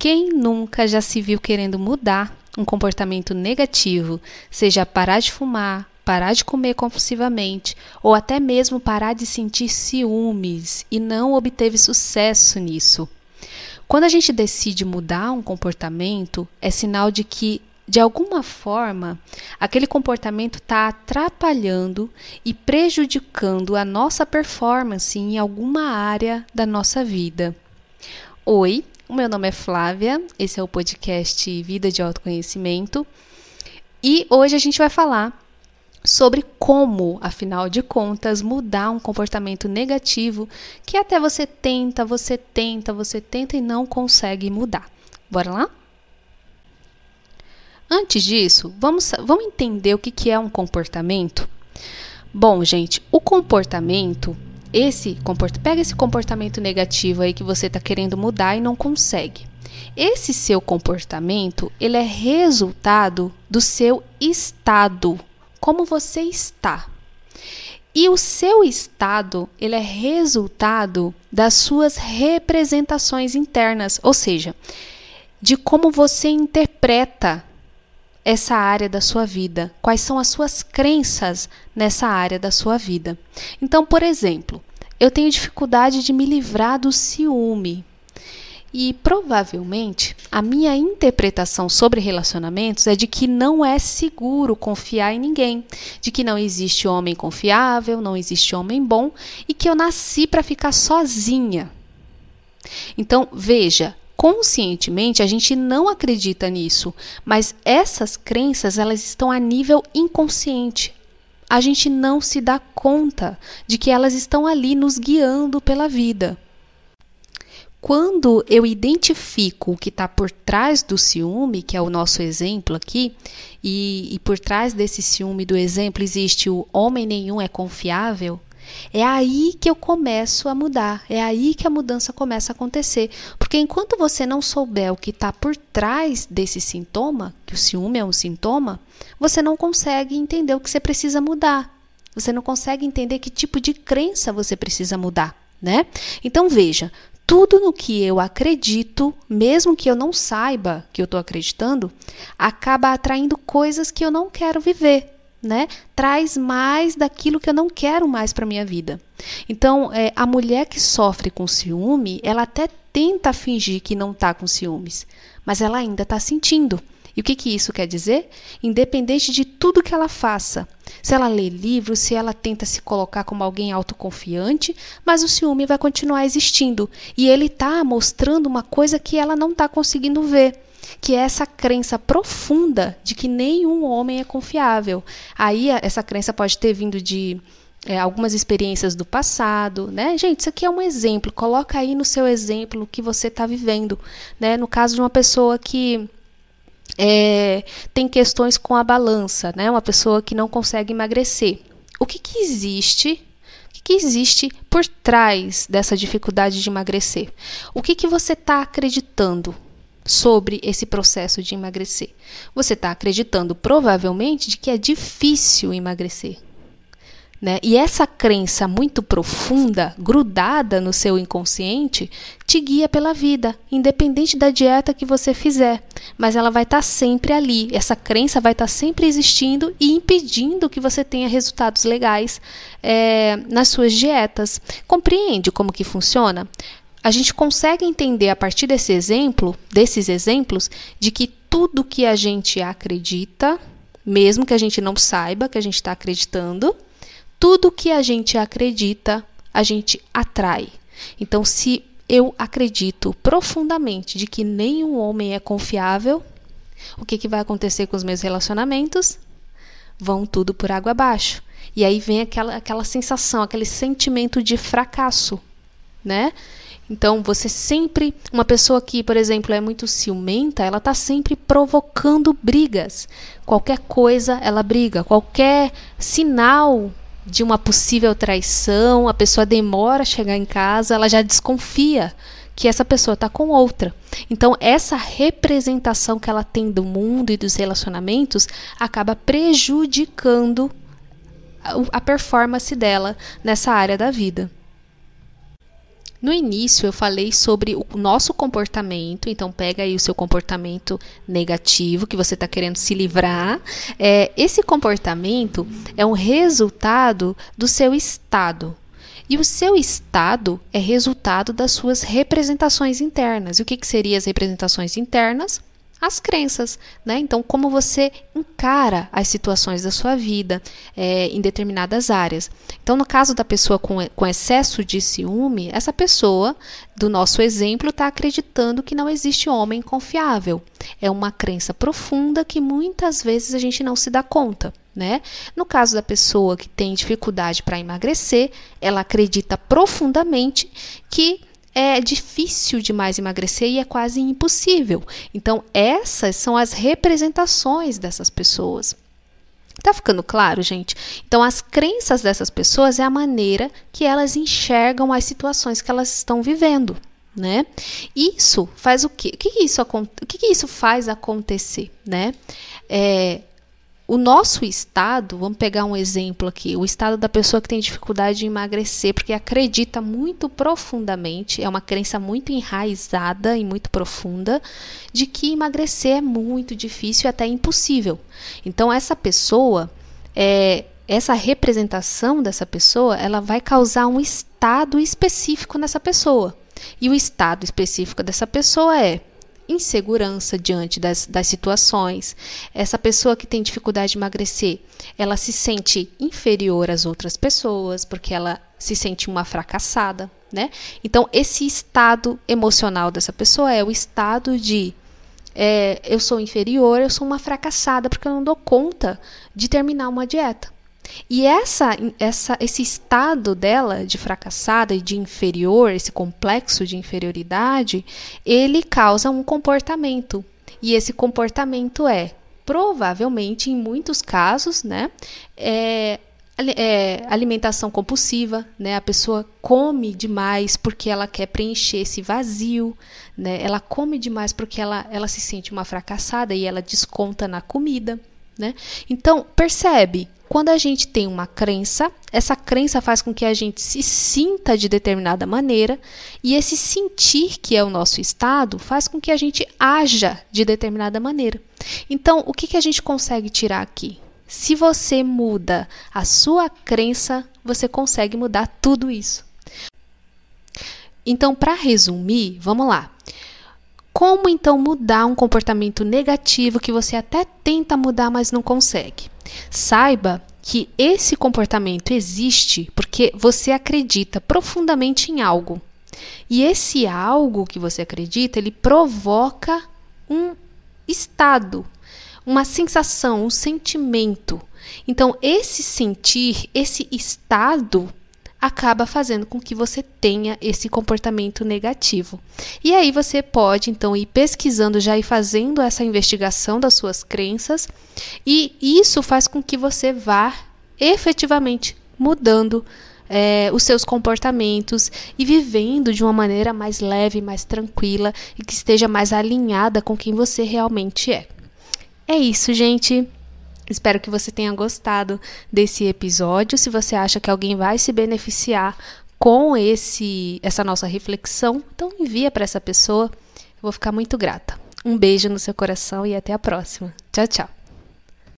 Quem nunca já se viu querendo mudar um comportamento negativo, seja parar de fumar, parar de comer compulsivamente ou até mesmo parar de sentir ciúmes e não obteve sucesso nisso? Quando a gente decide mudar um comportamento, é sinal de que de alguma forma, aquele comportamento está atrapalhando e prejudicando a nossa performance em alguma área da nossa vida. Oi, o meu nome é Flávia, esse é o podcast Vida de Autoconhecimento e hoje a gente vai falar sobre como, afinal de contas, mudar um comportamento negativo que até você tenta, você tenta, você tenta e não consegue mudar. Bora lá? Antes disso, vamos, vamos entender o que, que é um comportamento? Bom, gente, o comportamento, esse comportamento, pega esse comportamento negativo aí que você está querendo mudar e não consegue. Esse seu comportamento, ele é resultado do seu estado, como você está. E o seu estado, ele é resultado das suas representações internas, ou seja, de como você interpreta essa área da sua vida, quais são as suas crenças nessa área da sua vida. Então, por exemplo, eu tenho dificuldade de me livrar do ciúme. E provavelmente a minha interpretação sobre relacionamentos é de que não é seguro confiar em ninguém, de que não existe homem confiável, não existe homem bom e que eu nasci para ficar sozinha. Então, veja, conscientemente a gente não acredita nisso, mas essas crenças elas estão a nível inconsciente. A gente não se dá conta de que elas estão ali nos guiando pela vida. Quando eu identifico o que está por trás do ciúme, que é o nosso exemplo aqui, e, e por trás desse ciúme do exemplo existe o homem nenhum é confiável, é aí que eu começo a mudar, é aí que a mudança começa a acontecer. Porque enquanto você não souber o que está por trás desse sintoma, que o ciúme é um sintoma, você não consegue entender o que você precisa mudar. Você não consegue entender que tipo de crença você precisa mudar, né? Então veja, tudo no que eu acredito, mesmo que eu não saiba que eu estou acreditando, acaba atraindo coisas que eu não quero viver né? Traz mais daquilo que eu não quero mais para minha vida. Então, é, a mulher que sofre com ciúme, ela até tenta fingir que não está com ciúmes, mas ela ainda está sentindo. E o que, que isso quer dizer? Independente de tudo que ela faça, se ela lê livros, se ela tenta se colocar como alguém autoconfiante, mas o ciúme vai continuar existindo. E ele está mostrando uma coisa que ela não está conseguindo ver que é essa crença profunda de que nenhum homem é confiável. Aí essa crença pode ter vindo de é, algumas experiências do passado, né? Gente, isso aqui é um exemplo. Coloca aí no seu exemplo o que você está vivendo, né? No caso de uma pessoa que é, tem questões com a balança, né? Uma pessoa que não consegue emagrecer. O que, que existe o que existe por trás dessa dificuldade de emagrecer? O que, que você está acreditando? Sobre esse processo de emagrecer. Você está acreditando provavelmente de que é difícil emagrecer. Né? E essa crença muito profunda, grudada no seu inconsciente, te guia pela vida, independente da dieta que você fizer. Mas ela vai estar tá sempre ali. Essa crença vai estar tá sempre existindo e impedindo que você tenha resultados legais é, nas suas dietas. Compreende como que funciona? A gente consegue entender a partir desse exemplo, desses exemplos, de que tudo que a gente acredita, mesmo que a gente não saiba que a gente está acreditando, tudo que a gente acredita, a gente atrai. Então, se eu acredito profundamente de que nenhum homem é confiável, o que, que vai acontecer com os meus relacionamentos? Vão tudo por água abaixo. E aí vem aquela, aquela sensação, aquele sentimento de fracasso, né? Então, você sempre, uma pessoa que, por exemplo, é muito ciumenta, ela está sempre provocando brigas. Qualquer coisa, ela briga. Qualquer sinal de uma possível traição, a pessoa demora a chegar em casa, ela já desconfia que essa pessoa está com outra. Então, essa representação que ela tem do mundo e dos relacionamentos acaba prejudicando a performance dela nessa área da vida. No início eu falei sobre o nosso comportamento, então pega aí o seu comportamento negativo que você está querendo se livrar. É, esse comportamento é um resultado do seu estado. E o seu estado é resultado das suas representações internas. E o que, que seriam as representações internas? As crenças, né? Então, como você encara as situações da sua vida é, em determinadas áreas. Então, no caso da pessoa com, com excesso de ciúme, essa pessoa, do nosso exemplo, está acreditando que não existe homem confiável. É uma crença profunda que muitas vezes a gente não se dá conta. Né? No caso da pessoa que tem dificuldade para emagrecer, ela acredita profundamente que é difícil demais emagrecer e é quase impossível. Então, essas são as representações dessas pessoas. Tá ficando claro, gente? Então, as crenças dessas pessoas é a maneira que elas enxergam as situações que elas estão vivendo, né? Isso faz o quê? O que, isso, o que, isso faz acontecer, né? É, o nosso estado, vamos pegar um exemplo aqui, o estado da pessoa que tem dificuldade de emagrecer, porque acredita muito profundamente, é uma crença muito enraizada e muito profunda, de que emagrecer é muito difícil e até impossível. Então, essa pessoa, é, essa representação dessa pessoa, ela vai causar um estado específico nessa pessoa. E o estado específico dessa pessoa é insegurança diante das, das situações. Essa pessoa que tem dificuldade de emagrecer, ela se sente inferior às outras pessoas, porque ela se sente uma fracassada, né? Então, esse estado emocional dessa pessoa é o estado de é, eu sou inferior, eu sou uma fracassada porque eu não dou conta de terminar uma dieta. E essa, essa, esse estado dela de fracassada e de inferior, esse complexo de inferioridade, ele causa um comportamento. E esse comportamento é, provavelmente, em muitos casos, né, é, é, alimentação compulsiva, né? A pessoa come demais porque ela quer preencher esse vazio, né? Ela come demais porque ela, ela se sente uma fracassada e ela desconta na comida, né? Então, percebe, quando a gente tem uma crença, essa crença faz com que a gente se sinta de determinada maneira, e esse sentir, que é o nosso estado, faz com que a gente haja de determinada maneira. Então, o que, que a gente consegue tirar aqui? Se você muda a sua crença, você consegue mudar tudo isso. Então, para resumir, vamos lá. Como então mudar um comportamento negativo que você até tenta mudar, mas não consegue? Saiba que esse comportamento existe porque você acredita profundamente em algo. E esse algo que você acredita, ele provoca um estado, uma sensação, um sentimento. Então, esse sentir, esse estado acaba fazendo com que você tenha esse comportamento negativo. E aí você pode então ir pesquisando já e fazendo essa investigação das suas crenças, e isso faz com que você vá efetivamente mudando é, os seus comportamentos e vivendo de uma maneira mais leve, mais tranquila e que esteja mais alinhada com quem você realmente é. É isso, gente. Espero que você tenha gostado desse episódio. Se você acha que alguém vai se beneficiar com esse essa nossa reflexão, então envia para essa pessoa. Eu vou ficar muito grata. Um beijo no seu coração e até a próxima. Tchau, tchau.